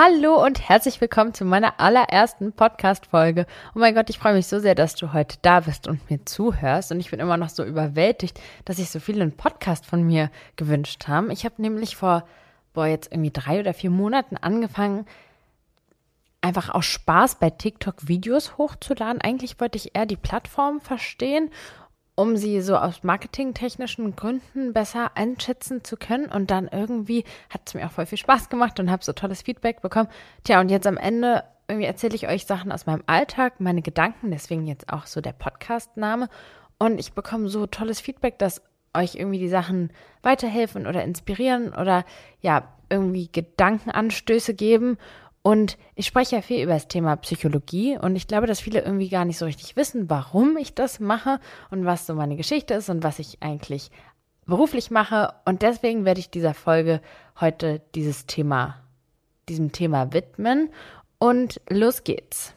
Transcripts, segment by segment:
Hallo und herzlich willkommen zu meiner allerersten Podcast-Folge. Oh mein Gott, ich freue mich so sehr, dass du heute da bist und mir zuhörst. Und ich bin immer noch so überwältigt, dass sich so viele einen Podcast von mir gewünscht haben. Ich habe nämlich vor, boah, jetzt irgendwie drei oder vier Monaten angefangen, einfach aus Spaß bei TikTok Videos hochzuladen. Eigentlich wollte ich eher die Plattform verstehen um sie so aus marketingtechnischen Gründen besser einschätzen zu können. Und dann irgendwie hat es mir auch voll viel Spaß gemacht und habe so tolles Feedback bekommen. Tja, und jetzt am Ende irgendwie erzähle ich euch Sachen aus meinem Alltag, meine Gedanken, deswegen jetzt auch so der Podcast-Name. Und ich bekomme so tolles Feedback, dass euch irgendwie die Sachen weiterhelfen oder inspirieren oder ja, irgendwie Gedankenanstöße geben. Und ich spreche ja viel über das Thema Psychologie und ich glaube, dass viele irgendwie gar nicht so richtig wissen, warum ich das mache und was so meine Geschichte ist und was ich eigentlich beruflich mache. Und deswegen werde ich dieser Folge heute dieses Thema, diesem Thema widmen. Und los geht's.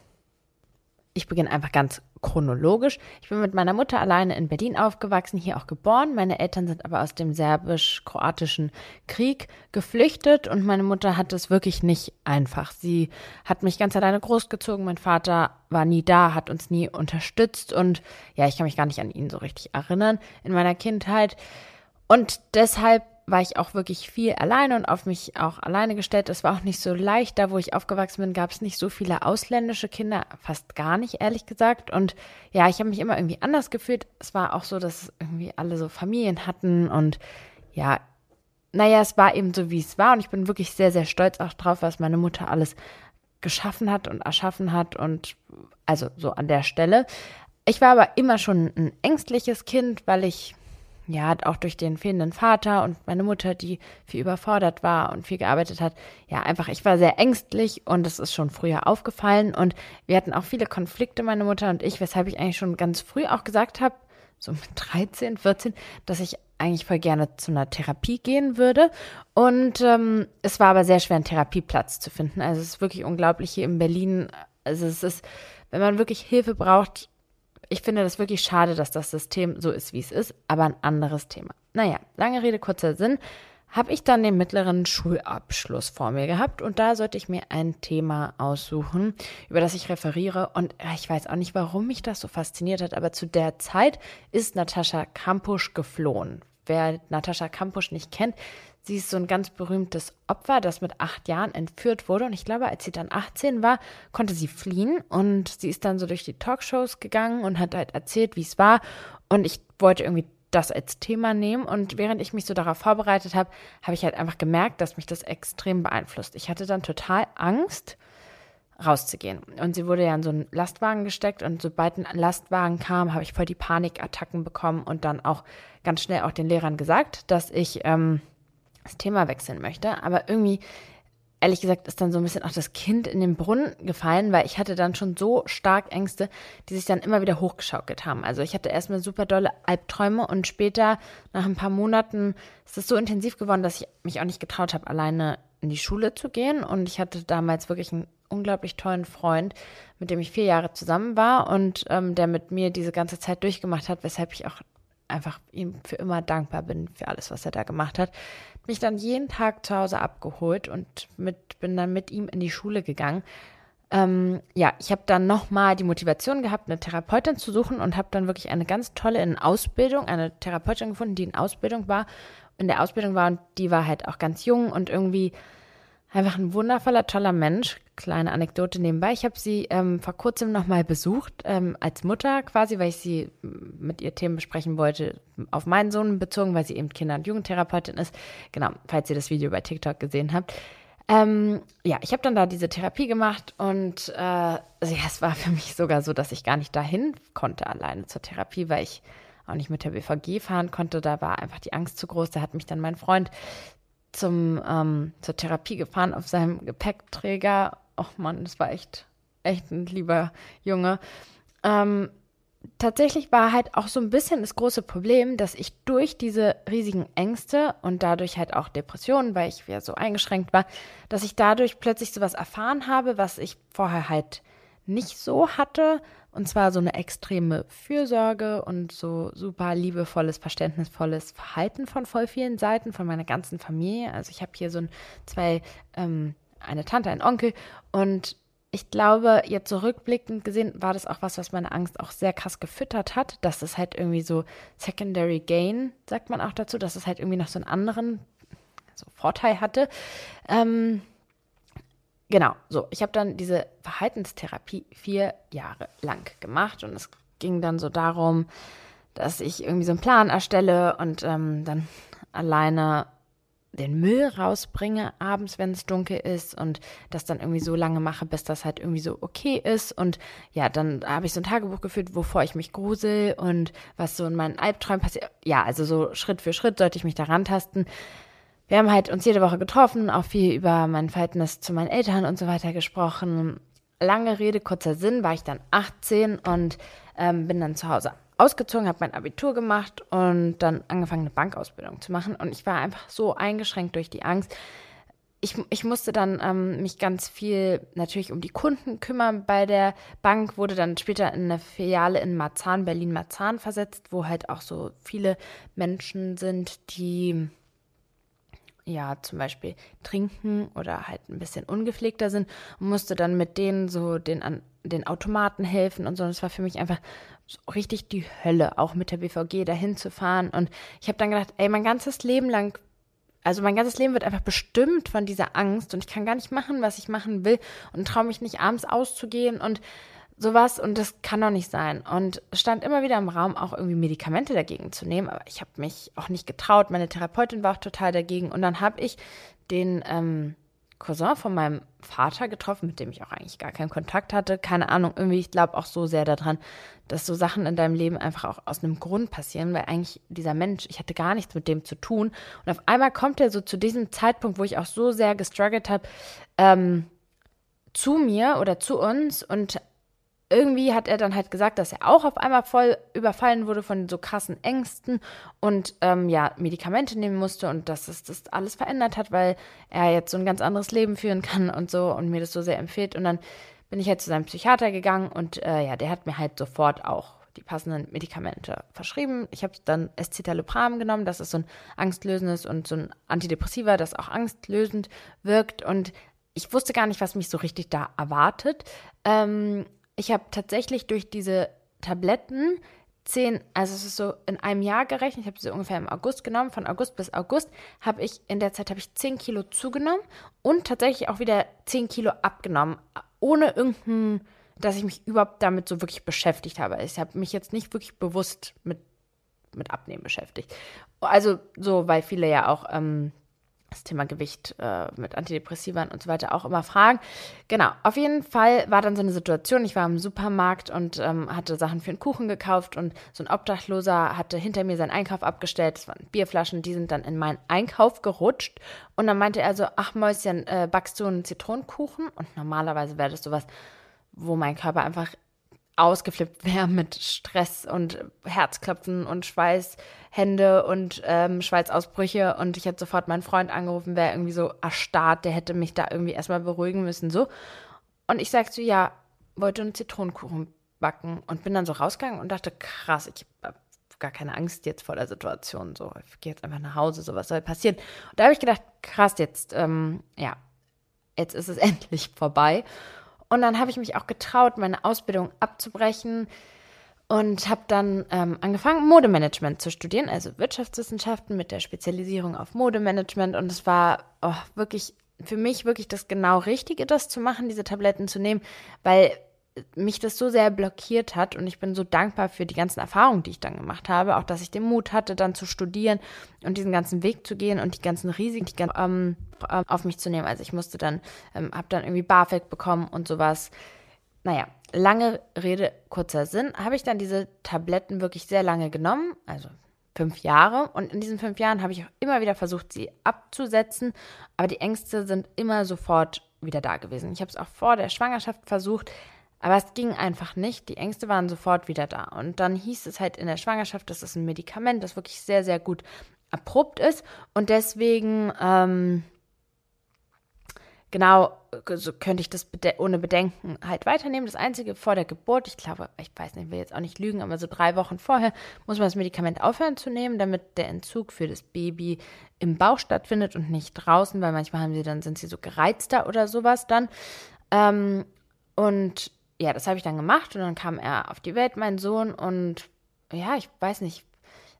Ich beginne einfach ganz chronologisch. Ich bin mit meiner Mutter alleine in Berlin aufgewachsen, hier auch geboren. Meine Eltern sind aber aus dem serbisch-kroatischen Krieg geflüchtet und meine Mutter hat es wirklich nicht einfach. Sie hat mich ganz alleine großgezogen. Mein Vater war nie da, hat uns nie unterstützt und ja, ich kann mich gar nicht an ihn so richtig erinnern in meiner Kindheit. Und deshalb war ich auch wirklich viel alleine und auf mich auch alleine gestellt. Es war auch nicht so leicht. Da, wo ich aufgewachsen bin, gab es nicht so viele ausländische Kinder, fast gar nicht, ehrlich gesagt. Und ja, ich habe mich immer irgendwie anders gefühlt. Es war auch so, dass irgendwie alle so Familien hatten und ja, naja, es war eben so, wie es war. Und ich bin wirklich sehr, sehr stolz auch drauf, was meine Mutter alles geschaffen hat und erschaffen hat. Und also so an der Stelle. Ich war aber immer schon ein ängstliches Kind, weil ich ja, auch durch den fehlenden Vater und meine Mutter, die viel überfordert war und viel gearbeitet hat, ja, einfach, ich war sehr ängstlich und das ist schon früher aufgefallen und wir hatten auch viele Konflikte, meine Mutter und ich, weshalb ich eigentlich schon ganz früh auch gesagt habe, so mit 13, 14, dass ich eigentlich voll gerne zu einer Therapie gehen würde. Und ähm, es war aber sehr schwer, einen Therapieplatz zu finden. Also es ist wirklich unglaublich hier in Berlin. Also es ist, wenn man wirklich Hilfe braucht, ich finde das wirklich schade, dass das System so ist, wie es ist, aber ein anderes Thema. Naja, lange Rede, kurzer Sinn. Habe ich dann den mittleren Schulabschluss vor mir gehabt und da sollte ich mir ein Thema aussuchen, über das ich referiere. Und ich weiß auch nicht, warum mich das so fasziniert hat, aber zu der Zeit ist Natascha Kampusch geflohen. Wer Natascha Kampusch nicht kennt, Sie ist so ein ganz berühmtes Opfer, das mit acht Jahren entführt wurde. Und ich glaube, als sie dann 18 war, konnte sie fliehen. Und sie ist dann so durch die Talkshows gegangen und hat halt erzählt, wie es war. Und ich wollte irgendwie das als Thema nehmen. Und während ich mich so darauf vorbereitet habe, habe ich halt einfach gemerkt, dass mich das extrem beeinflusst. Ich hatte dann total Angst, rauszugehen. Und sie wurde ja in so einen Lastwagen gesteckt und sobald ein Lastwagen kam, habe ich voll die Panikattacken bekommen und dann auch ganz schnell auch den Lehrern gesagt, dass ich ähm, das Thema wechseln möchte. Aber irgendwie, ehrlich gesagt, ist dann so ein bisschen auch das Kind in den Brunnen gefallen, weil ich hatte dann schon so stark Ängste, die sich dann immer wieder hochgeschaukelt haben. Also ich hatte erstmal super dolle Albträume und später, nach ein paar Monaten, ist es so intensiv geworden, dass ich mich auch nicht getraut habe, alleine in die Schule zu gehen. Und ich hatte damals wirklich einen unglaublich tollen Freund, mit dem ich vier Jahre zusammen war und ähm, der mit mir diese ganze Zeit durchgemacht hat, weshalb ich auch einfach ihm für immer dankbar bin für alles, was er da gemacht hat mich dann jeden Tag zu Hause abgeholt und mit, bin dann mit ihm in die Schule gegangen. Ähm, ja, ich habe dann nochmal die Motivation gehabt, eine Therapeutin zu suchen und habe dann wirklich eine ganz tolle in Ausbildung, eine Therapeutin gefunden, die in Ausbildung war, in der Ausbildung war und die war halt auch ganz jung und irgendwie einfach ein wundervoller, toller Mensch. Kleine Anekdote nebenbei. Ich habe sie ähm, vor kurzem nochmal besucht, ähm, als Mutter quasi, weil ich sie mit ihr Themen besprechen wollte, auf meinen Sohn bezogen, weil sie eben Kinder- und Jugendtherapeutin ist. Genau, falls ihr das Video bei TikTok gesehen habt. Ähm, ja, ich habe dann da diese Therapie gemacht und äh, also ja, es war für mich sogar so, dass ich gar nicht dahin konnte alleine zur Therapie, weil ich auch nicht mit der BVG fahren konnte. Da war einfach die Angst zu groß. Da hat mich dann mein Freund zum, ähm, zur Therapie gefahren auf seinem Gepäckträger. Och Mann, das war echt, echt ein lieber Junge. Ähm, tatsächlich war halt auch so ein bisschen das große Problem, dass ich durch diese riesigen Ängste und dadurch halt auch Depressionen, weil ich ja so eingeschränkt war, dass ich dadurch plötzlich sowas erfahren habe, was ich vorher halt nicht so hatte. Und zwar so eine extreme Fürsorge und so super liebevolles, verständnisvolles Verhalten von voll vielen Seiten, von meiner ganzen Familie. Also ich habe hier so ein, zwei ähm, eine Tante, ein Onkel und ich glaube, jetzt zurückblickend gesehen, war das auch was, was meine Angst auch sehr krass gefüttert hat, dass es halt irgendwie so Secondary Gain, sagt man auch dazu, dass es halt irgendwie noch so einen anderen so Vorteil hatte. Ähm, genau, so, ich habe dann diese Verhaltenstherapie vier Jahre lang gemacht und es ging dann so darum, dass ich irgendwie so einen Plan erstelle und ähm, dann alleine den Müll rausbringe abends, wenn es dunkel ist und das dann irgendwie so lange mache, bis das halt irgendwie so okay ist. Und ja, dann habe ich so ein Tagebuch geführt, wovor ich mich grusel und was so in meinen Albträumen passiert. Ja, also so Schritt für Schritt sollte ich mich daran tasten. Wir haben halt uns jede Woche getroffen, auch viel über mein Verhältnis zu meinen Eltern und so weiter gesprochen. Lange Rede, kurzer Sinn, war ich dann 18 und ähm, bin dann zu Hause ausgezogen, habe mein Abitur gemacht und dann angefangen, eine Bankausbildung zu machen. Und ich war einfach so eingeschränkt durch die Angst. Ich, ich musste dann ähm, mich ganz viel natürlich um die Kunden kümmern bei der Bank, wurde dann später in eine Filiale in Marzahn, Berlin-Marzahn versetzt, wo halt auch so viele Menschen sind, die ja zum Beispiel trinken oder halt ein bisschen ungepflegter sind und musste dann mit denen so den, an, den Automaten helfen und so. Und es war für mich einfach richtig die Hölle, auch mit der BVG dahin zu fahren. Und ich habe dann gedacht, ey, mein ganzes Leben lang, also mein ganzes Leben wird einfach bestimmt von dieser Angst und ich kann gar nicht machen, was ich machen will und traue mich nicht abends auszugehen und sowas und das kann doch nicht sein. Und stand immer wieder im Raum, auch irgendwie Medikamente dagegen zu nehmen, aber ich habe mich auch nicht getraut. Meine Therapeutin war auch total dagegen und dann habe ich den ähm, Cousin von meinem Vater getroffen, mit dem ich auch eigentlich gar keinen Kontakt hatte. Keine Ahnung, irgendwie, ich glaube auch so sehr daran, dass so Sachen in deinem Leben einfach auch aus einem Grund passieren, weil eigentlich dieser Mensch, ich hatte gar nichts mit dem zu tun. Und auf einmal kommt er so zu diesem Zeitpunkt, wo ich auch so sehr gestruggelt habe, ähm, zu mir oder zu uns und irgendwie hat er dann halt gesagt, dass er auch auf einmal voll überfallen wurde von so krassen Ängsten und ähm, ja, Medikamente nehmen musste und dass es das alles verändert hat, weil er jetzt so ein ganz anderes Leben führen kann und so und mir das so sehr empfiehlt. Und dann bin ich halt zu seinem Psychiater gegangen und äh, ja, der hat mir halt sofort auch die passenden Medikamente verschrieben. Ich habe dann Escitalopram genommen, das ist so ein angstlösendes und so ein Antidepressiva, das auch angstlösend wirkt und ich wusste gar nicht, was mich so richtig da erwartet. Ähm, ich habe tatsächlich durch diese Tabletten zehn, also es ist so in einem Jahr gerechnet, ich habe sie ungefähr im August genommen, von August bis August habe ich, in der Zeit habe ich zehn Kilo zugenommen und tatsächlich auch wieder zehn Kilo abgenommen, ohne irgendein, dass ich mich überhaupt damit so wirklich beschäftigt habe. Ich habe mich jetzt nicht wirklich bewusst mit, mit Abnehmen beschäftigt. Also so, weil viele ja auch ähm, das Thema Gewicht äh, mit Antidepressivern und so weiter auch immer fragen. Genau, auf jeden Fall war dann so eine Situation, ich war im Supermarkt und ähm, hatte Sachen für einen Kuchen gekauft und so ein Obdachloser hatte hinter mir seinen Einkauf abgestellt, das waren Bierflaschen, die sind dann in meinen Einkauf gerutscht und dann meinte er so, ach Mäuschen, äh, backst du einen Zitronenkuchen? Und normalerweise wäre das sowas, wo mein Körper einfach ausgeflippt wäre mit Stress und Herzklopfen und Schweißhände und ähm, Schweißausbrüche und ich hätte sofort meinen Freund angerufen, wäre irgendwie so erstarrt, der hätte mich da irgendwie erstmal beruhigen müssen, so. Und ich sagte so, ja, wollte einen Zitronenkuchen backen und bin dann so rausgegangen und dachte, krass, ich habe gar keine Angst jetzt vor der Situation, so, ich gehe jetzt einfach nach Hause, so, was soll passieren? Und da habe ich gedacht, krass, jetzt, ähm, ja, jetzt ist es endlich vorbei. Und dann habe ich mich auch getraut, meine Ausbildung abzubrechen und habe dann ähm, angefangen, Modemanagement zu studieren, also Wirtschaftswissenschaften mit der Spezialisierung auf Modemanagement. Und es war oh, wirklich für mich wirklich das genau Richtige, das zu machen, diese Tabletten zu nehmen, weil mich das so sehr blockiert hat und ich bin so dankbar für die ganzen Erfahrungen, die ich dann gemacht habe, auch dass ich den Mut hatte, dann zu studieren und diesen ganzen Weg zu gehen und die ganzen Risiken die, ähm, ähm, auf mich zu nehmen. Also ich musste dann, ähm, habe dann irgendwie BAföG bekommen und sowas. Naja, lange Rede, kurzer Sinn, habe ich dann diese Tabletten wirklich sehr lange genommen, also fünf Jahre. Und in diesen fünf Jahren habe ich auch immer wieder versucht, sie abzusetzen, aber die Ängste sind immer sofort wieder da gewesen. Ich habe es auch vor der Schwangerschaft versucht, aber es ging einfach nicht. Die Ängste waren sofort wieder da. Und dann hieß es halt in der Schwangerschaft, das ist ein Medikament, das wirklich sehr, sehr gut erprobt ist. Und deswegen, ähm, genau, so könnte ich das bede ohne Bedenken halt weiternehmen. Das Einzige vor der Geburt, ich glaube, ich weiß nicht, ich will jetzt auch nicht lügen, aber so drei Wochen vorher muss man das Medikament aufhören zu nehmen, damit der Entzug für das Baby im Bauch stattfindet und nicht draußen, weil manchmal haben sie dann, sind sie so gereizter oder sowas dann. Ähm, und ja, das habe ich dann gemacht und dann kam er auf die Welt, mein Sohn, und ja, ich weiß nicht,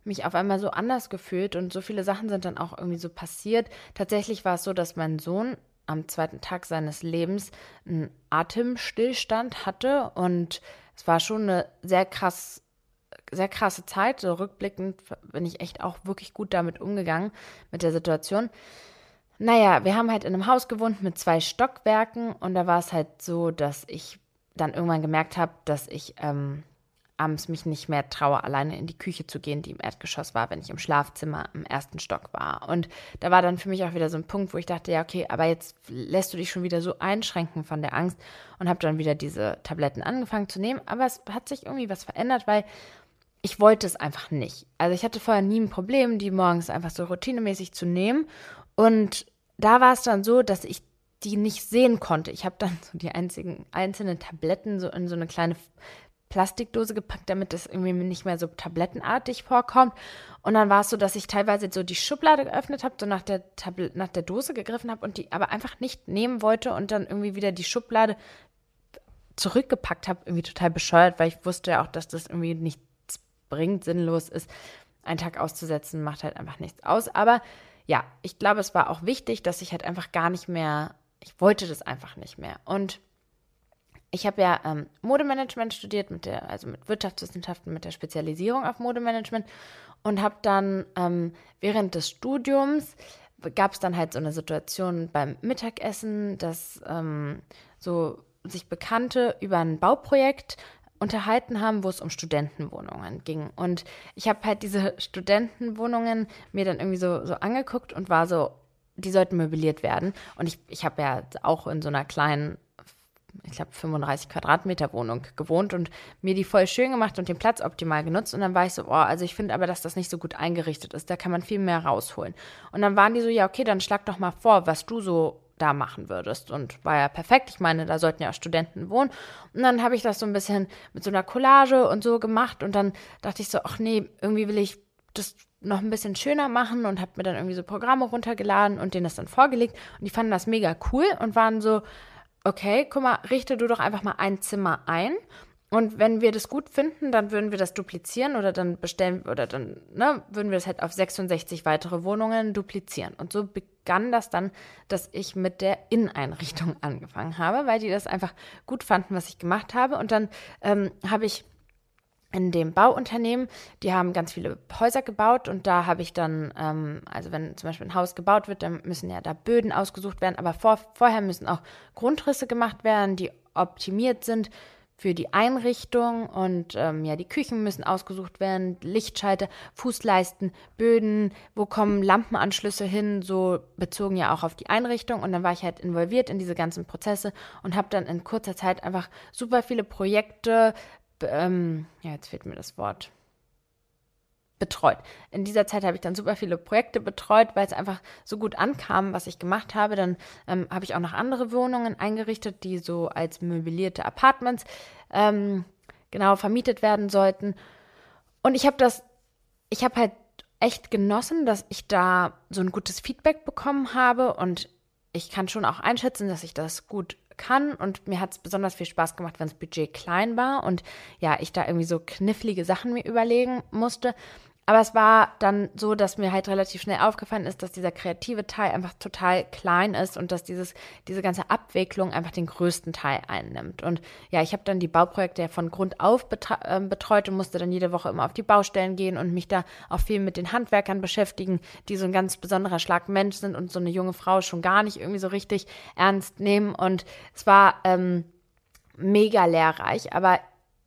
mich auf einmal so anders gefühlt und so viele Sachen sind dann auch irgendwie so passiert. Tatsächlich war es so, dass mein Sohn am zweiten Tag seines Lebens einen Atemstillstand hatte und es war schon eine sehr krass sehr krasse Zeit. So rückblickend bin ich echt auch wirklich gut damit umgegangen, mit der Situation. Naja, wir haben halt in einem Haus gewohnt mit zwei Stockwerken und da war es halt so, dass ich dann irgendwann gemerkt habe, dass ich ähm, abends mich nicht mehr traue, alleine in die Küche zu gehen, die im Erdgeschoss war, wenn ich im Schlafzimmer im ersten Stock war. Und da war dann für mich auch wieder so ein Punkt, wo ich dachte, ja, okay, aber jetzt lässt du dich schon wieder so einschränken von der Angst und habe dann wieder diese Tabletten angefangen zu nehmen. Aber es hat sich irgendwie was verändert, weil ich wollte es einfach nicht. Also ich hatte vorher nie ein Problem, die morgens einfach so routinemäßig zu nehmen. Und da war es dann so, dass ich die nicht sehen konnte. Ich habe dann so die einzigen einzelnen Tabletten so in so eine kleine Plastikdose gepackt, damit das irgendwie nicht mehr so tablettenartig vorkommt. Und dann war es so, dass ich teilweise so die Schublade geöffnet habe, so nach der, Tablet nach der Dose gegriffen habe und die aber einfach nicht nehmen wollte und dann irgendwie wieder die Schublade zurückgepackt habe, irgendwie total bescheuert, weil ich wusste ja auch, dass das irgendwie nichts bringt, sinnlos ist. Einen Tag auszusetzen macht halt einfach nichts aus. Aber ja, ich glaube, es war auch wichtig, dass ich halt einfach gar nicht mehr, ich wollte das einfach nicht mehr. Und ich habe ja ähm, Modemanagement studiert, mit der, also mit Wirtschaftswissenschaften, mit der Spezialisierung auf Modemanagement und habe dann ähm, während des Studiums gab es dann halt so eine Situation beim Mittagessen, dass ähm, so sich Bekannte über ein Bauprojekt unterhalten haben, wo es um Studentenwohnungen ging. Und ich habe halt diese Studentenwohnungen mir dann irgendwie so, so angeguckt und war so, die sollten möbliert werden. Und ich, ich habe ja auch in so einer kleinen ich glaube, 35 Quadratmeter Wohnung gewohnt und mir die voll schön gemacht und den Platz optimal genutzt. Und dann war ich so, oh, also ich finde aber, dass das nicht so gut eingerichtet ist. Da kann man viel mehr rausholen. Und dann waren die so, ja, okay, dann schlag doch mal vor, was du so da machen würdest. Und war ja perfekt. Ich meine, da sollten ja auch Studenten wohnen. Und dann habe ich das so ein bisschen mit so einer Collage und so gemacht. Und dann dachte ich so, ach nee, irgendwie will ich das noch ein bisschen schöner machen und habe mir dann irgendwie so Programme runtergeladen und denen das dann vorgelegt. Und die fanden das mega cool und waren so, okay, guck mal, richte du doch einfach mal ein Zimmer ein. Und wenn wir das gut finden, dann würden wir das duplizieren oder dann bestellen oder dann ne, würden wir das halt auf 66 weitere Wohnungen duplizieren. Und so begann das dann, dass ich mit der Inneneinrichtung angefangen habe, weil die das einfach gut fanden, was ich gemacht habe. Und dann ähm, habe ich in dem Bauunternehmen, die haben ganz viele Häuser gebaut und da habe ich dann, ähm, also wenn zum Beispiel ein Haus gebaut wird, dann müssen ja da Böden ausgesucht werden, aber vor, vorher müssen auch Grundrisse gemacht werden, die optimiert sind für die Einrichtung und ähm, ja, die Küchen müssen ausgesucht werden, Lichtschalter, Fußleisten, Böden, wo kommen Lampenanschlüsse hin, so bezogen ja auch auf die Einrichtung. Und dann war ich halt involviert in diese ganzen Prozesse und habe dann in kurzer Zeit einfach super viele Projekte ähm, ja, jetzt fehlt mir das Wort, betreut. In dieser Zeit habe ich dann super viele Projekte betreut, weil es einfach so gut ankam, was ich gemacht habe. Dann ähm, habe ich auch noch andere Wohnungen eingerichtet, die so als möblierte Apartments ähm, genau vermietet werden sollten. Und ich habe das, ich habe halt echt genossen, dass ich da so ein gutes Feedback bekommen habe und ich kann schon auch einschätzen, dass ich das gut kann. Und mir hat es besonders viel Spaß gemacht, wenn das Budget klein war und ja, ich da irgendwie so knifflige Sachen mir überlegen musste. Aber es war dann so, dass mir halt relativ schnell aufgefallen ist, dass dieser kreative Teil einfach total klein ist und dass dieses, diese ganze Abwicklung einfach den größten Teil einnimmt. Und ja, ich habe dann die Bauprojekte ja von Grund auf äh, betreut und musste dann jede Woche immer auf die Baustellen gehen und mich da auch viel mit den Handwerkern beschäftigen, die so ein ganz besonderer Schlag Mensch sind und so eine junge Frau schon gar nicht irgendwie so richtig ernst nehmen. Und es war ähm, mega lehrreich, aber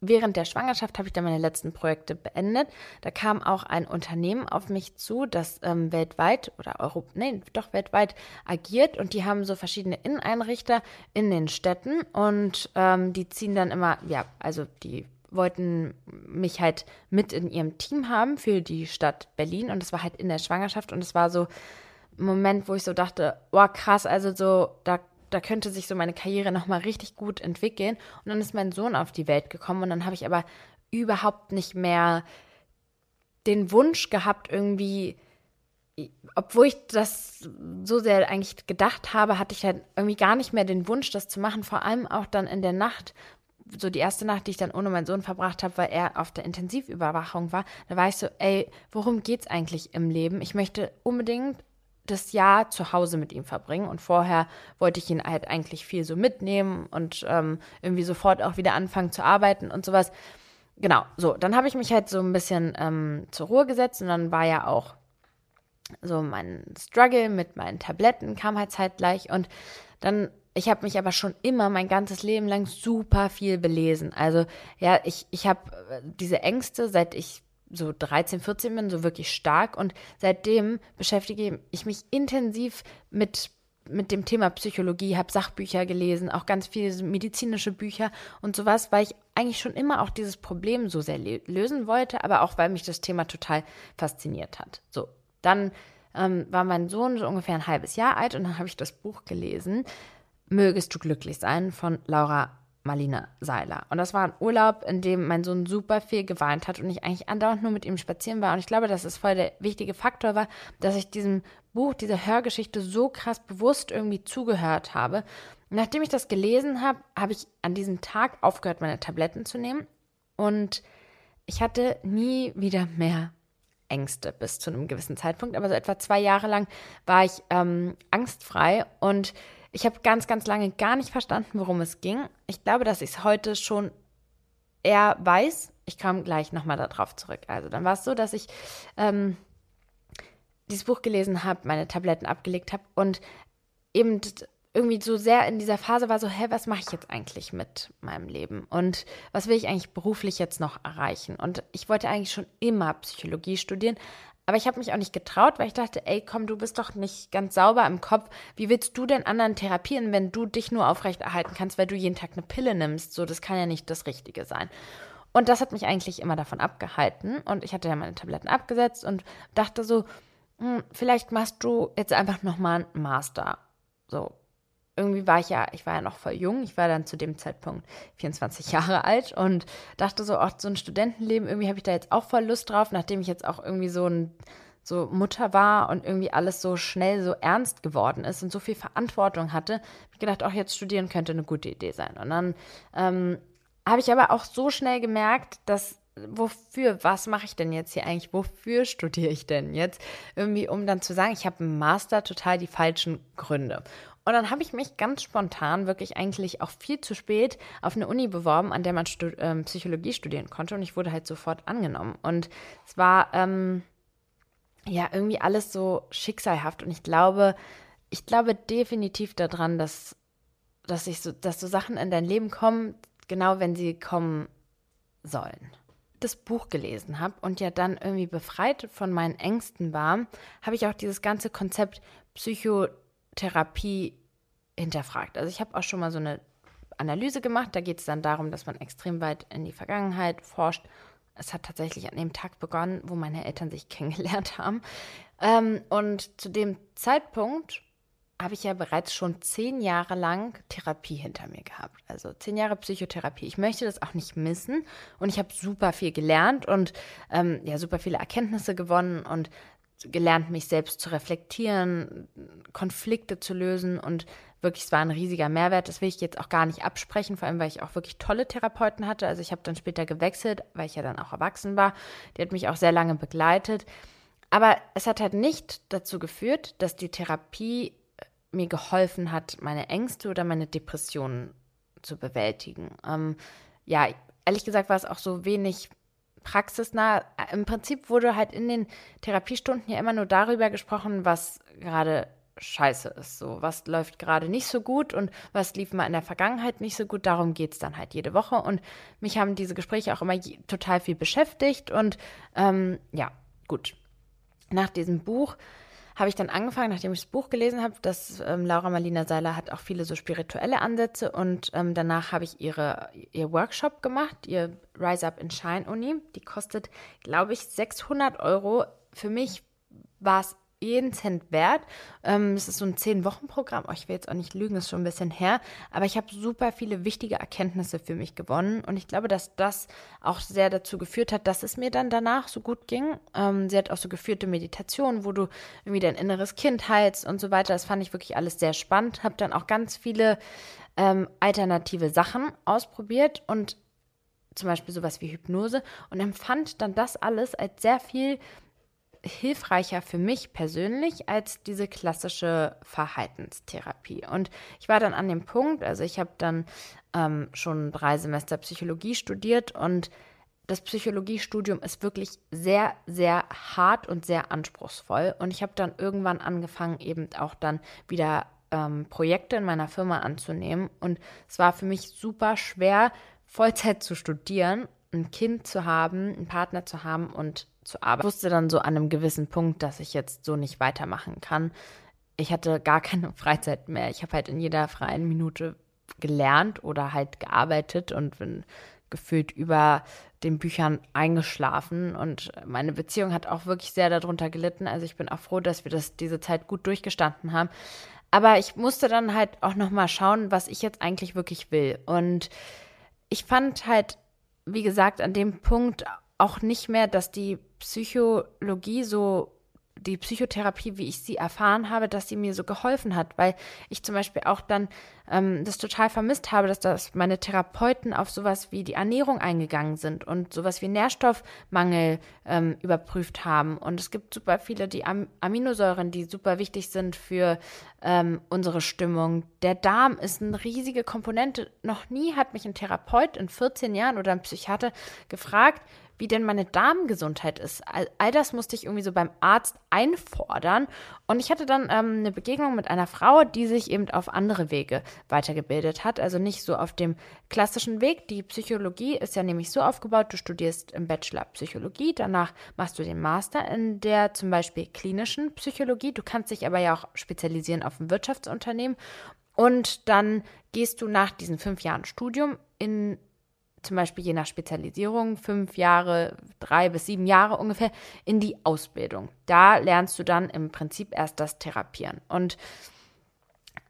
während der Schwangerschaft habe ich dann meine letzten Projekte beendet. Da kam auch ein Unternehmen auf mich zu, das ähm, weltweit oder Europa, nee, doch weltweit agiert. Und die haben so verschiedene Inneneinrichter in den Städten. Und ähm, die ziehen dann immer, ja, also die wollten mich halt mit in ihrem Team haben für die Stadt Berlin. Und das war halt in der Schwangerschaft. Und es war so ein Moment, wo ich so dachte, oh krass, also so, da da könnte sich so meine Karriere nochmal richtig gut entwickeln. Und dann ist mein Sohn auf die Welt gekommen und dann habe ich aber überhaupt nicht mehr den Wunsch gehabt, irgendwie, obwohl ich das so sehr eigentlich gedacht habe, hatte ich halt irgendwie gar nicht mehr den Wunsch, das zu machen. Vor allem auch dann in der Nacht, so die erste Nacht, die ich dann ohne meinen Sohn verbracht habe, weil er auf der Intensivüberwachung war, da war ich so, ey, worum geht's eigentlich im Leben? Ich möchte unbedingt das Jahr zu Hause mit ihm verbringen und vorher wollte ich ihn halt eigentlich viel so mitnehmen und ähm, irgendwie sofort auch wieder anfangen zu arbeiten und sowas. Genau, so, dann habe ich mich halt so ein bisschen ähm, zur Ruhe gesetzt und dann war ja auch so mein Struggle mit meinen Tabletten kam halt zeitgleich und dann ich habe mich aber schon immer mein ganzes Leben lang super viel belesen. Also ja, ich, ich habe äh, diese Ängste, seit ich so 13, 14 bin, so wirklich stark. Und seitdem beschäftige ich mich intensiv mit, mit dem Thema Psychologie, habe Sachbücher gelesen, auch ganz viele medizinische Bücher und sowas, weil ich eigentlich schon immer auch dieses Problem so sehr lösen wollte, aber auch weil mich das Thema total fasziniert hat. So, dann ähm, war mein Sohn so ungefähr ein halbes Jahr alt und dann habe ich das Buch gelesen Mögest du glücklich sein von Laura Marlina Seiler. Und das war ein Urlaub, in dem mein Sohn super viel geweint hat und ich eigentlich andauernd nur mit ihm spazieren war. Und ich glaube, dass es voll der wichtige Faktor war, dass ich diesem Buch, dieser Hörgeschichte so krass bewusst irgendwie zugehört habe. Nachdem ich das gelesen habe, habe ich an diesem Tag aufgehört, meine Tabletten zu nehmen. Und ich hatte nie wieder mehr Ängste bis zu einem gewissen Zeitpunkt. Aber so etwa zwei Jahre lang war ich ähm, angstfrei und ich habe ganz, ganz lange gar nicht verstanden, worum es ging. Ich glaube, dass ich es heute schon eher weiß. Ich komme gleich nochmal darauf zurück. Also dann war es so, dass ich ähm, dieses Buch gelesen habe, meine Tabletten abgelegt habe und eben irgendwie so sehr in dieser Phase war so, hä, was mache ich jetzt eigentlich mit meinem Leben und was will ich eigentlich beruflich jetzt noch erreichen? Und ich wollte eigentlich schon immer Psychologie studieren, aber ich habe mich auch nicht getraut, weil ich dachte, ey, komm, du bist doch nicht ganz sauber im Kopf. Wie willst du denn anderen therapieren, wenn du dich nur aufrechterhalten kannst, weil du jeden Tag eine Pille nimmst? So, das kann ja nicht das Richtige sein. Und das hat mich eigentlich immer davon abgehalten. Und ich hatte ja meine Tabletten abgesetzt und dachte so, hm, vielleicht machst du jetzt einfach nochmal einen Master. So, irgendwie war ich ja, ich war ja noch voll jung, ich war dann zu dem Zeitpunkt 24 Jahre alt und dachte so, auch so ein Studentenleben, irgendwie habe ich da jetzt auch voll Lust drauf, nachdem ich jetzt auch irgendwie so ein so Mutter war und irgendwie alles so schnell so ernst geworden ist und so viel Verantwortung hatte, habe ich gedacht, auch jetzt studieren könnte eine gute Idee sein. Und dann ähm, habe ich aber auch so schnell gemerkt, dass wofür, was mache ich denn jetzt hier eigentlich? Wofür studiere ich denn jetzt? Irgendwie, um dann zu sagen, ich habe einen Master, total die falschen Gründe. Und dann habe ich mich ganz spontan, wirklich eigentlich auch viel zu spät, auf eine Uni beworben, an der man Stu ähm, Psychologie studieren konnte. Und ich wurde halt sofort angenommen. Und es war ähm, ja irgendwie alles so schicksalhaft. Und ich glaube, ich glaube definitiv daran, dass, dass, ich so, dass so Sachen in dein Leben kommen, genau wenn sie kommen sollen das Buch gelesen habe und ja dann irgendwie befreit von meinen Ängsten war, habe ich auch dieses ganze Konzept Psycho Therapie hinterfragt. Also ich habe auch schon mal so eine Analyse gemacht. Da geht es dann darum, dass man extrem weit in die Vergangenheit forscht. Es hat tatsächlich an dem Tag begonnen, wo meine Eltern sich kennengelernt haben. Ähm, und zu dem Zeitpunkt habe ich ja bereits schon zehn Jahre lang Therapie hinter mir gehabt. Also zehn Jahre Psychotherapie. Ich möchte das auch nicht missen. Und ich habe super viel gelernt und ähm, ja, super viele Erkenntnisse gewonnen und gelernt, mich selbst zu reflektieren, Konflikte zu lösen und wirklich, es war ein riesiger Mehrwert. Das will ich jetzt auch gar nicht absprechen, vor allem, weil ich auch wirklich tolle Therapeuten hatte. Also ich habe dann später gewechselt, weil ich ja dann auch erwachsen war. Die hat mich auch sehr lange begleitet. Aber es hat halt nicht dazu geführt, dass die Therapie äh, mir geholfen hat, meine Ängste oder meine Depressionen zu bewältigen. Ähm, ja, ehrlich gesagt war es auch so wenig praxisnah. Im Prinzip wurde halt in den Therapiestunden ja immer nur darüber gesprochen, was gerade scheiße ist. So, was läuft gerade nicht so gut und was lief mal in der Vergangenheit nicht so gut. Darum geht es dann halt jede Woche. Und mich haben diese Gespräche auch immer total viel beschäftigt. Und ähm, ja, gut. Nach diesem Buch habe ich dann angefangen, nachdem ich das Buch gelesen habe, dass ähm, Laura Marlina Seiler hat auch viele so spirituelle Ansätze und ähm, danach habe ich ihre, ihr Workshop gemacht, ihr Rise Up in Shine Uni. Die kostet, glaube ich, 600 Euro. Für mich war es jeden Cent wert. Ähm, es ist so ein Zehn-Wochen-Programm. Oh, ich will jetzt auch nicht lügen, ist schon ein bisschen her. Aber ich habe super viele wichtige Erkenntnisse für mich gewonnen. Und ich glaube, dass das auch sehr dazu geführt hat, dass es mir dann danach so gut ging. Ähm, sie hat auch so geführte Meditationen, wo du irgendwie dein inneres Kind heilst und so weiter. Das fand ich wirklich alles sehr spannend. Habe dann auch ganz viele ähm, alternative Sachen ausprobiert und zum Beispiel sowas wie Hypnose und empfand dann das alles als sehr viel hilfreicher für mich persönlich als diese klassische Verhaltenstherapie. Und ich war dann an dem Punkt, also ich habe dann ähm, schon drei Semester Psychologie studiert und das Psychologiestudium ist wirklich sehr, sehr hart und sehr anspruchsvoll. Und ich habe dann irgendwann angefangen, eben auch dann wieder ähm, Projekte in meiner Firma anzunehmen. Und es war für mich super schwer, Vollzeit zu studieren, ein Kind zu haben, einen Partner zu haben und zu arbeiten. Ich wusste dann so an einem gewissen Punkt, dass ich jetzt so nicht weitermachen kann. Ich hatte gar keine Freizeit mehr. Ich habe halt in jeder freien Minute gelernt oder halt gearbeitet und bin gefühlt über den Büchern eingeschlafen und meine Beziehung hat auch wirklich sehr darunter gelitten. Also ich bin auch froh, dass wir das diese Zeit gut durchgestanden haben. Aber ich musste dann halt auch noch mal schauen, was ich jetzt eigentlich wirklich will. Und ich fand halt, wie gesagt, an dem Punkt auch nicht mehr, dass die Psychologie so die Psychotherapie, wie ich sie erfahren habe, dass sie mir so geholfen hat, weil ich zum Beispiel auch dann ähm, das total vermisst habe, dass das meine Therapeuten auf sowas wie die Ernährung eingegangen sind und sowas wie Nährstoffmangel ähm, überprüft haben. Und es gibt super viele die Am Aminosäuren, die super wichtig sind für ähm, unsere Stimmung. Der Darm ist eine riesige Komponente. Noch nie hat mich ein Therapeut in 14 Jahren oder ein Psychiater gefragt, wie denn meine Darmgesundheit ist. All, all, das musste ich irgendwie so beim Arzt einfordern. Und ich hatte dann ähm, eine Begegnung mit einer Frau, die sich eben auf andere Wege weitergebildet hat. Also nicht so auf dem klassischen Weg. Die Psychologie ist ja nämlich so aufgebaut, du studierst im Bachelor Psychologie, danach machst du den Master in der zum Beispiel klinischen Psychologie. Du kannst dich aber ja auch spezialisieren auf ein Wirtschaftsunternehmen. Und dann gehst du nach diesen fünf Jahren Studium in zum Beispiel je nach Spezialisierung fünf Jahre, drei bis sieben Jahre ungefähr in die Ausbildung. Da lernst du dann im Prinzip erst das Therapieren. Und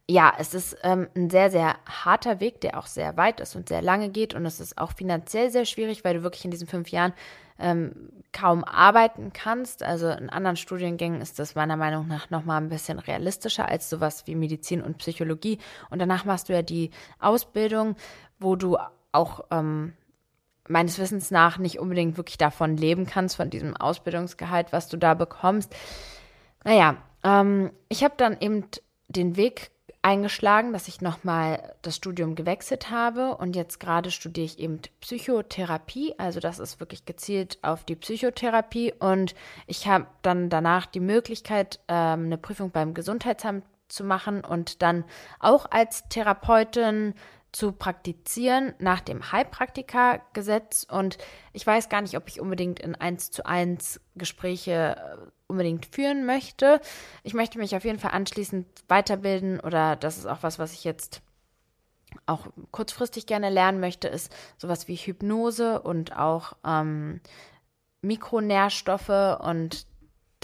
ja, es ist ähm, ein sehr, sehr harter Weg, der auch sehr weit ist und sehr lange geht. Und es ist auch finanziell sehr schwierig, weil du wirklich in diesen fünf Jahren ähm, kaum arbeiten kannst. Also in anderen Studiengängen ist das meiner Meinung nach nochmal ein bisschen realistischer als sowas wie Medizin und Psychologie. Und danach machst du ja die Ausbildung, wo du auch ähm, meines Wissens nach nicht unbedingt wirklich davon leben kannst, von diesem Ausbildungsgehalt, was du da bekommst. Naja, ähm, ich habe dann eben den Weg eingeschlagen, dass ich nochmal das Studium gewechselt habe. Und jetzt gerade studiere ich eben Psychotherapie, also das ist wirklich gezielt auf die Psychotherapie. Und ich habe dann danach die Möglichkeit, ähm, eine Prüfung beim Gesundheitsamt zu machen und dann auch als Therapeutin zu praktizieren nach dem Heilpraktikergesetz. Und ich weiß gar nicht, ob ich unbedingt in 1 zu 1 Gespräche äh, unbedingt führen möchte. Ich möchte mich auf jeden Fall anschließend weiterbilden oder das ist auch was, was ich jetzt auch kurzfristig gerne lernen möchte, ist sowas wie Hypnose und auch ähm, Mikronährstoffe und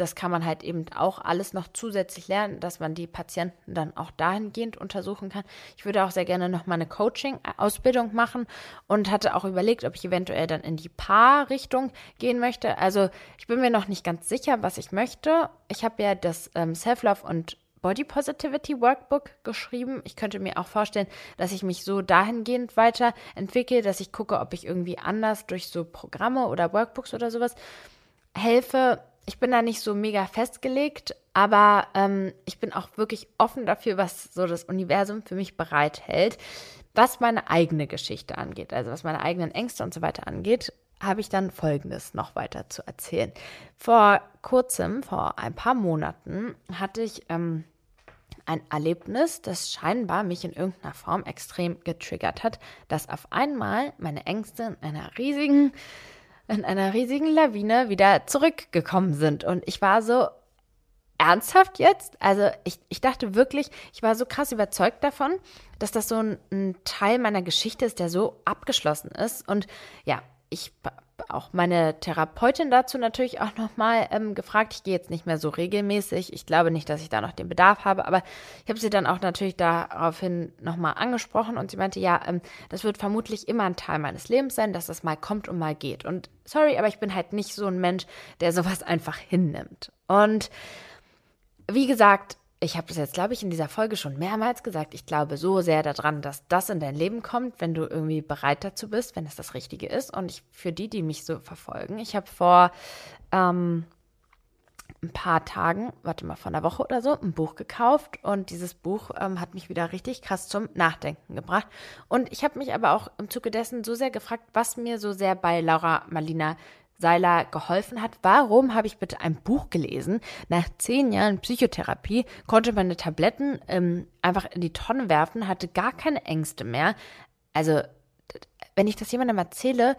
das kann man halt eben auch alles noch zusätzlich lernen, dass man die Patienten dann auch dahingehend untersuchen kann. Ich würde auch sehr gerne noch mal eine Coaching-Ausbildung machen und hatte auch überlegt, ob ich eventuell dann in die Paar-Richtung gehen möchte. Also ich bin mir noch nicht ganz sicher, was ich möchte. Ich habe ja das ähm, Self-Love und Body Positivity Workbook geschrieben. Ich könnte mir auch vorstellen, dass ich mich so dahingehend weiterentwickle, dass ich gucke, ob ich irgendwie anders durch so Programme oder Workbooks oder sowas helfe, ich bin da nicht so mega festgelegt, aber ähm, ich bin auch wirklich offen dafür, was so das Universum für mich bereithält. Was meine eigene Geschichte angeht, also was meine eigenen Ängste und so weiter angeht, habe ich dann Folgendes noch weiter zu erzählen. Vor kurzem, vor ein paar Monaten, hatte ich ähm, ein Erlebnis, das scheinbar mich in irgendeiner Form extrem getriggert hat, dass auf einmal meine Ängste in einer riesigen in einer riesigen Lawine wieder zurückgekommen sind. Und ich war so, ernsthaft jetzt? Also ich, ich dachte wirklich, ich war so krass überzeugt davon, dass das so ein, ein, Teil meiner Geschichte ist, der so abgeschlossen ist. Und ja, ich auch meine Therapeutin dazu natürlich auch nochmal ähm, gefragt. Ich gehe jetzt nicht mehr so regelmäßig. Ich glaube nicht, dass ich da noch den Bedarf habe, aber ich habe sie dann auch natürlich daraufhin nochmal angesprochen und sie meinte, ja, ähm, das wird vermutlich immer ein Teil meines Lebens sein, dass das mal kommt und mal geht. Und sorry, aber ich bin halt nicht so ein Mensch, der sowas einfach hinnimmt. Und wie gesagt, ich habe das jetzt, glaube ich, in dieser Folge schon mehrmals gesagt. Ich glaube so sehr daran, dass das in dein Leben kommt, wenn du irgendwie bereit dazu bist, wenn es das Richtige ist. Und ich, für die, die mich so verfolgen, ich habe vor ähm, ein paar Tagen, warte mal, vor einer Woche oder so, ein Buch gekauft. Und dieses Buch ähm, hat mich wieder richtig krass zum Nachdenken gebracht. Und ich habe mich aber auch im Zuge dessen so sehr gefragt, was mir so sehr bei Laura Marlina Seiler geholfen hat. Warum habe ich bitte ein Buch gelesen? Nach zehn Jahren Psychotherapie konnte meine Tabletten ähm, einfach in die Tonne werfen, hatte gar keine Ängste mehr. Also, wenn ich das jemandem erzähle,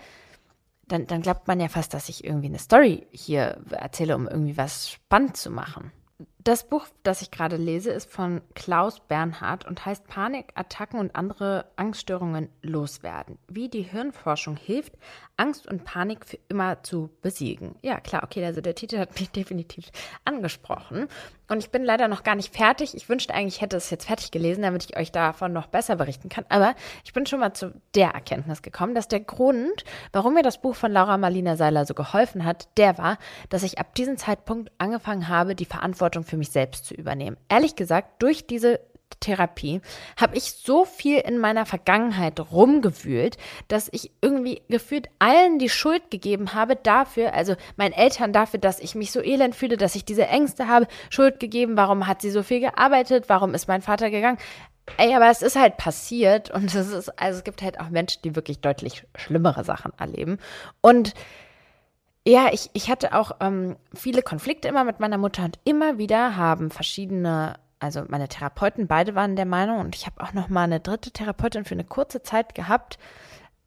dann, dann glaubt man ja fast, dass ich irgendwie eine Story hier erzähle, um irgendwie was spannend zu machen. Das Buch, das ich gerade lese, ist von Klaus Bernhard und heißt Panikattacken und andere Angststörungen loswerden. Wie die Hirnforschung hilft, Angst und Panik für immer zu besiegen. Ja, klar, okay, also der Titel hat mich definitiv angesprochen. Und ich bin leider noch gar nicht fertig. Ich wünschte eigentlich, ich hätte es jetzt fertig gelesen, damit ich euch davon noch besser berichten kann. Aber ich bin schon mal zu der Erkenntnis gekommen, dass der Grund, warum mir das Buch von Laura Marlina Seiler so geholfen hat, der war, dass ich ab diesem Zeitpunkt angefangen habe, die Verantwortung für mich selbst zu übernehmen. Ehrlich gesagt, durch diese Therapie habe ich so viel in meiner Vergangenheit rumgewühlt, dass ich irgendwie gefühlt allen die Schuld gegeben habe dafür, also meinen Eltern dafür, dass ich mich so elend fühle, dass ich diese Ängste habe, Schuld gegeben, warum hat sie so viel gearbeitet, warum ist mein Vater gegangen. Ey, aber es ist halt passiert und es ist, also es gibt halt auch Menschen, die wirklich deutlich schlimmere Sachen erleben. Und ja, ich, ich hatte auch ähm, viele Konflikte immer mit meiner Mutter und immer wieder haben verschiedene also meine Therapeuten, beide waren der Meinung und ich habe auch noch mal eine dritte Therapeutin für eine kurze Zeit gehabt,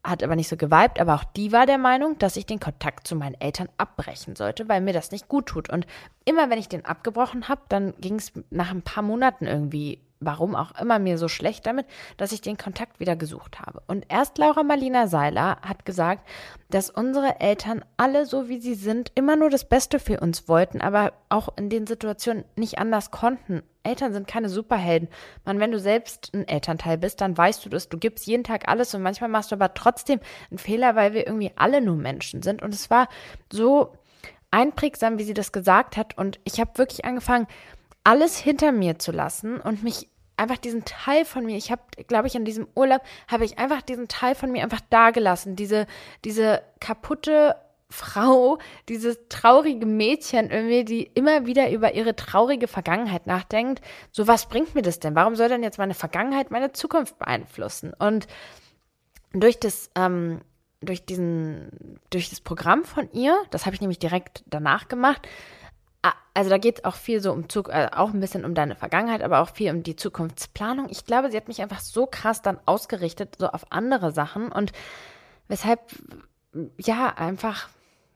hat aber nicht so geweibt, aber auch die war der Meinung, dass ich den Kontakt zu meinen Eltern abbrechen sollte, weil mir das nicht gut tut. Und immer wenn ich den abgebrochen habe, dann ging es nach ein paar Monaten irgendwie warum auch immer mir so schlecht damit, dass ich den Kontakt wieder gesucht habe. Und erst Laura Marlina Seiler hat gesagt, dass unsere Eltern alle so wie sie sind immer nur das Beste für uns wollten, aber auch in den Situationen nicht anders konnten. Eltern sind keine Superhelden. Man, wenn du selbst ein Elternteil bist, dann weißt du das. Du gibst jeden Tag alles und manchmal machst du aber trotzdem einen Fehler, weil wir irgendwie alle nur Menschen sind. Und es war so einprägsam, wie sie das gesagt hat. Und ich habe wirklich angefangen, alles hinter mir zu lassen und mich einfach diesen Teil von mir, ich habe, glaube ich, an diesem Urlaub, habe ich einfach diesen Teil von mir einfach dagelassen. Diese, diese kaputte Frau, dieses traurige Mädchen irgendwie, die immer wieder über ihre traurige Vergangenheit nachdenkt. So, was bringt mir das denn? Warum soll denn jetzt meine Vergangenheit meine Zukunft beeinflussen? Und durch das, ähm, durch diesen, durch das Programm von ihr, das habe ich nämlich direkt danach gemacht, also da geht es auch viel so um Zug, äh, auch ein bisschen um deine Vergangenheit, aber auch viel um die Zukunftsplanung. Ich glaube, sie hat mich einfach so krass dann ausgerichtet, so auf andere Sachen und weshalb, ja, einfach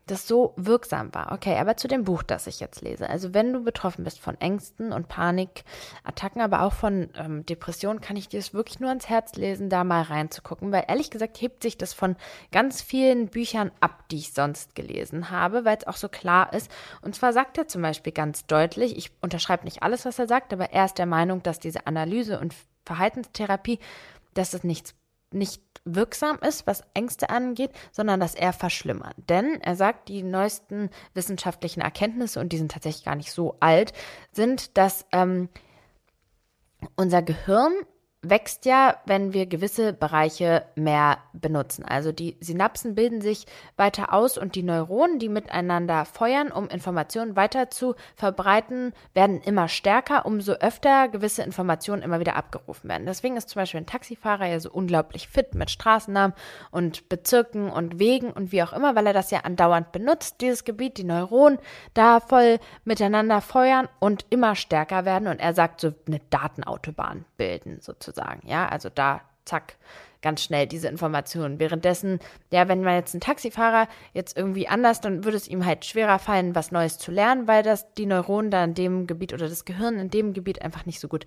das so wirksam war. Okay, aber zu dem Buch, das ich jetzt lese. Also wenn du betroffen bist von Ängsten und Panikattacken, aber auch von ähm, Depressionen, kann ich dir es wirklich nur ans Herz lesen, da mal reinzugucken, weil ehrlich gesagt hebt sich das von ganz vielen Büchern ab, die ich sonst gelesen habe, weil es auch so klar ist. Und zwar sagt er zum Beispiel ganz deutlich, ich unterschreibe nicht alles, was er sagt, aber er ist der Meinung, dass diese Analyse und Verhaltenstherapie, dass es nichts nicht wirksam ist, was Ängste angeht, sondern dass er verschlimmert. Denn er sagt, die neuesten wissenschaftlichen Erkenntnisse, und die sind tatsächlich gar nicht so alt, sind, dass ähm, unser Gehirn wächst ja, wenn wir gewisse Bereiche mehr benutzen. Also die Synapsen bilden sich weiter aus und die Neuronen, die miteinander feuern, um Informationen weiter zu verbreiten, werden immer stärker, umso öfter gewisse Informationen immer wieder abgerufen werden. Deswegen ist zum Beispiel ein Taxifahrer ja so unglaublich fit mit Straßennamen und Bezirken und Wegen und wie auch immer, weil er das ja andauernd benutzt, dieses Gebiet, die Neuronen da voll miteinander feuern und immer stärker werden und er sagt so eine Datenautobahn bilden sozusagen sozusagen. Ja, also da, zack, ganz schnell diese Informationen. Währenddessen, ja, wenn man jetzt ein Taxifahrer jetzt irgendwie anders, dann würde es ihm halt schwerer fallen, was Neues zu lernen, weil das die Neuronen da in dem Gebiet oder das Gehirn in dem Gebiet einfach nicht so gut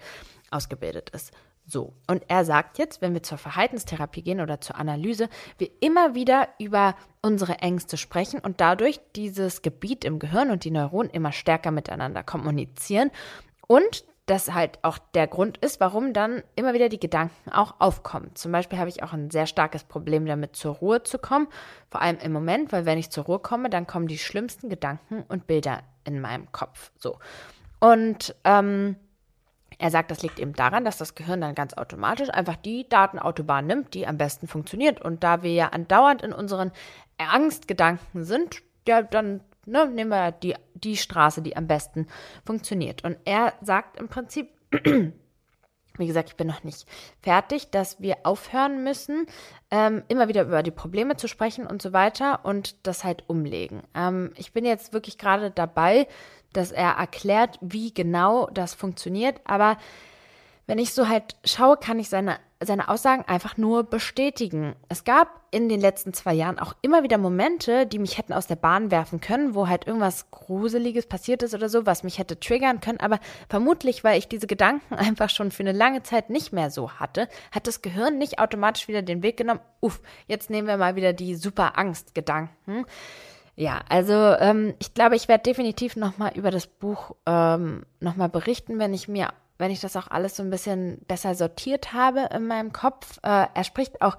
ausgebildet ist. So, und er sagt jetzt, wenn wir zur Verhaltenstherapie gehen oder zur Analyse, wir immer wieder über unsere Ängste sprechen und dadurch dieses Gebiet im Gehirn und die Neuronen immer stärker miteinander kommunizieren und das halt auch der Grund ist, warum dann immer wieder die Gedanken auch aufkommen. Zum Beispiel habe ich auch ein sehr starkes Problem damit, zur Ruhe zu kommen, vor allem im Moment, weil wenn ich zur Ruhe komme, dann kommen die schlimmsten Gedanken und Bilder in meinem Kopf. So. Und ähm, er sagt, das liegt eben daran, dass das Gehirn dann ganz automatisch einfach die Datenautobahn nimmt, die am besten funktioniert. Und da wir ja andauernd in unseren Angstgedanken sind, ja, dann ne, nehmen wir die, die Straße, die am besten funktioniert. Und er sagt im Prinzip, wie gesagt, ich bin noch nicht fertig, dass wir aufhören müssen, ähm, immer wieder über die Probleme zu sprechen und so weiter und das halt umlegen. Ähm, ich bin jetzt wirklich gerade dabei, dass er erklärt, wie genau das funktioniert, aber wenn ich so halt schaue, kann ich seine, seine Aussagen einfach nur bestätigen. Es gab in den letzten zwei Jahren auch immer wieder Momente, die mich hätten aus der Bahn werfen können, wo halt irgendwas Gruseliges passiert ist oder so, was mich hätte triggern können. Aber vermutlich, weil ich diese Gedanken einfach schon für eine lange Zeit nicht mehr so hatte, hat das Gehirn nicht automatisch wieder den Weg genommen, uff, jetzt nehmen wir mal wieder die super Angstgedanken. Ja, also ähm, ich glaube, ich werde definitiv nochmal über das Buch ähm, nochmal berichten, wenn ich mir wenn ich das auch alles so ein bisschen besser sortiert habe in meinem Kopf. Äh, er spricht auch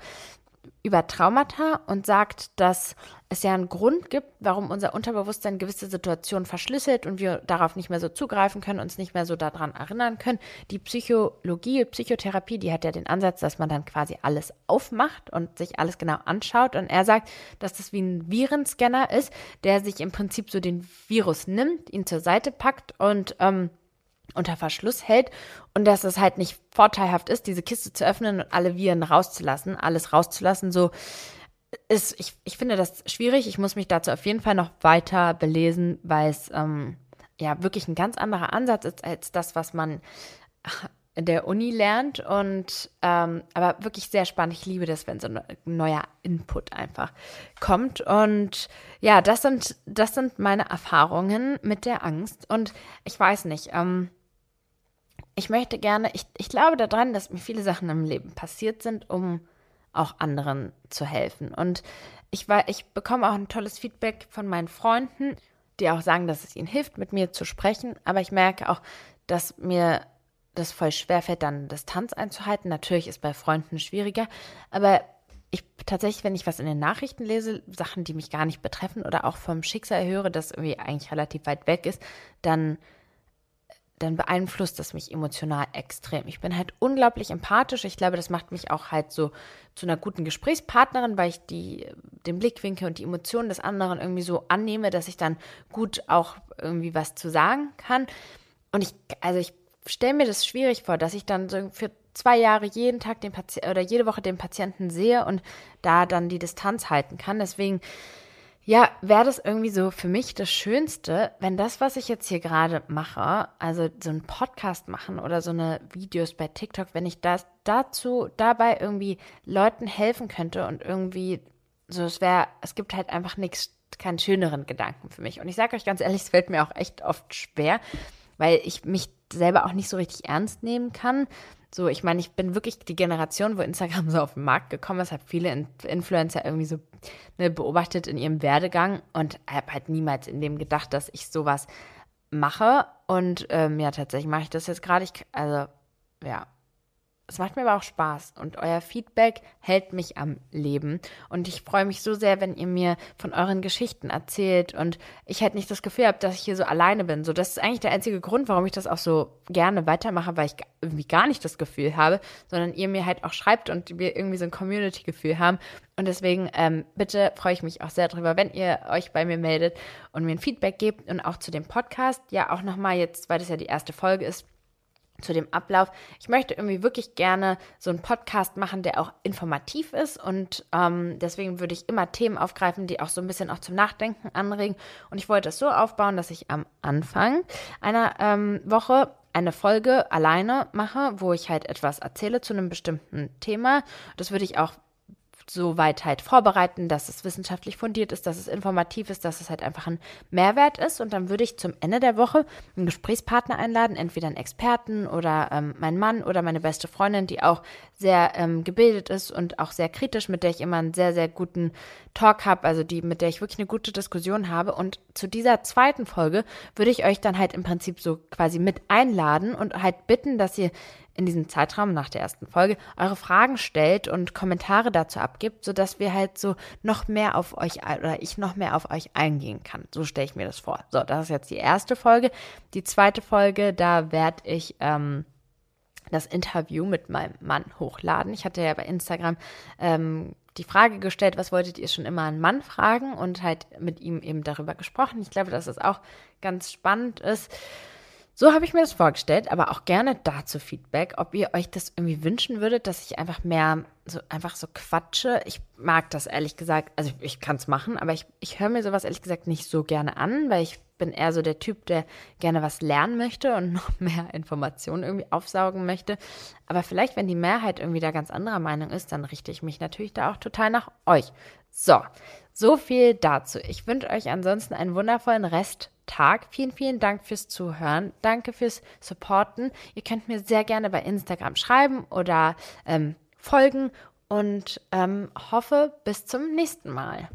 über Traumata und sagt, dass es ja einen Grund gibt, warum unser Unterbewusstsein gewisse Situationen verschlüsselt und wir darauf nicht mehr so zugreifen können, uns nicht mehr so daran erinnern können. Die Psychologie, Psychotherapie, die hat ja den Ansatz, dass man dann quasi alles aufmacht und sich alles genau anschaut. Und er sagt, dass das wie ein Virenscanner ist, der sich im Prinzip so den Virus nimmt, ihn zur Seite packt und ähm, unter Verschluss hält und dass es halt nicht vorteilhaft ist, diese Kiste zu öffnen und alle Viren rauszulassen, alles rauszulassen, so ist, ich, ich finde das schwierig. Ich muss mich dazu auf jeden Fall noch weiter belesen, weil es ähm, ja wirklich ein ganz anderer Ansatz ist als das, was man der Uni lernt. Und ähm, aber wirklich sehr spannend. Ich liebe das, wenn so ein neuer Input einfach kommt. Und ja, das sind, das sind meine Erfahrungen mit der Angst. Und ich weiß nicht, ähm, ich möchte gerne, ich, ich glaube daran, dass mir viele Sachen im Leben passiert sind, um auch anderen zu helfen. Und ich, war, ich bekomme auch ein tolles Feedback von meinen Freunden, die auch sagen, dass es ihnen hilft, mit mir zu sprechen. Aber ich merke auch, dass mir das voll schwer fällt, dann Distanz einzuhalten. Natürlich ist bei Freunden schwieriger, aber ich tatsächlich, wenn ich was in den Nachrichten lese, Sachen, die mich gar nicht betreffen oder auch vom Schicksal höre, das irgendwie eigentlich relativ weit weg ist, dann dann beeinflusst das mich emotional extrem. Ich bin halt unglaublich empathisch. Ich glaube, das macht mich auch halt so zu einer guten Gesprächspartnerin, weil ich die, den Blickwinkel und die Emotionen des anderen irgendwie so annehme, dass ich dann gut auch irgendwie was zu sagen kann. Und ich, also ich stelle mir das schwierig vor, dass ich dann so für zwei Jahre jeden Tag den Patienten oder jede Woche den Patienten sehe und da dann die Distanz halten kann. Deswegen ja, wäre das irgendwie so für mich das Schönste, wenn das, was ich jetzt hier gerade mache, also so ein Podcast machen oder so eine Videos bei TikTok, wenn ich das dazu dabei irgendwie Leuten helfen könnte und irgendwie so, es wäre, es gibt halt einfach nichts, keinen schöneren Gedanken für mich. Und ich sage euch ganz ehrlich, es fällt mir auch echt oft schwer, weil ich mich selber auch nicht so richtig ernst nehmen kann. So, ich meine, ich bin wirklich die Generation, wo Instagram so auf den Markt gekommen ist, habe viele Influencer irgendwie so ne, beobachtet in ihrem Werdegang und habe halt niemals in dem gedacht, dass ich sowas mache. Und ähm, ja, tatsächlich mache ich das jetzt gerade. Also, ja, es macht mir aber auch Spaß und euer Feedback hält mich am Leben. Und ich freue mich so sehr, wenn ihr mir von euren Geschichten erzählt und ich halt nicht das Gefühl habe, dass ich hier so alleine bin. So, das ist eigentlich der einzige Grund, warum ich das auch so gerne weitermache, weil ich irgendwie gar nicht das Gefühl habe, sondern ihr mir halt auch schreibt und wir irgendwie so ein Community-Gefühl haben. Und deswegen, ähm, bitte freue ich mich auch sehr drüber, wenn ihr euch bei mir meldet und mir ein Feedback gebt und auch zu dem Podcast. Ja, auch nochmal jetzt, weil das ja die erste Folge ist zu dem Ablauf. Ich möchte irgendwie wirklich gerne so einen Podcast machen, der auch informativ ist und ähm, deswegen würde ich immer Themen aufgreifen, die auch so ein bisschen auch zum Nachdenken anregen. Und ich wollte es so aufbauen, dass ich am Anfang einer ähm, Woche eine Folge alleine mache, wo ich halt etwas erzähle zu einem bestimmten Thema. Das würde ich auch so weit halt vorbereiten, dass es wissenschaftlich fundiert ist, dass es informativ ist, dass es halt einfach ein Mehrwert ist. Und dann würde ich zum Ende der Woche einen Gesprächspartner einladen, entweder einen Experten oder ähm, meinen Mann oder meine beste Freundin, die auch sehr ähm, gebildet ist und auch sehr kritisch, mit der ich immer einen sehr, sehr guten Talk habe, also die, mit der ich wirklich eine gute Diskussion habe. Und zu dieser zweiten Folge würde ich euch dann halt im Prinzip so quasi mit einladen und halt bitten, dass ihr in diesem Zeitraum nach der ersten Folge eure Fragen stellt und Kommentare dazu abgibt, sodass wir halt so noch mehr auf euch oder ich noch mehr auf euch eingehen kann. So stelle ich mir das vor. So, das ist jetzt die erste Folge. Die zweite Folge, da werde ich ähm, das Interview mit meinem Mann hochladen. Ich hatte ja bei Instagram ähm, die Frage gestellt, was wolltet ihr schon immer einen Mann fragen und halt mit ihm eben darüber gesprochen. Ich glaube, dass es auch ganz spannend ist so habe ich mir das vorgestellt, aber auch gerne dazu Feedback, ob ihr euch das irgendwie wünschen würdet, dass ich einfach mehr so einfach so quatsche. Ich mag das ehrlich gesagt, also ich, kann es machen, aber ich, ich höre mir sowas ehrlich gesagt nicht so gerne an, weil ich bin eher so der Typ, der gerne was lernen möchte und noch mehr Informationen irgendwie aufsaugen möchte. Aber vielleicht, wenn die Mehrheit irgendwie da ganz anderer Meinung ist, dann richte ich mich natürlich da auch total nach euch. So, so viel dazu. Ich wünsche euch ansonsten einen wundervollen Resttag. Vielen, vielen Dank fürs Zuhören. Danke fürs Supporten. Ihr könnt mir sehr gerne bei Instagram schreiben oder ähm, folgen und ähm, hoffe bis zum nächsten Mal.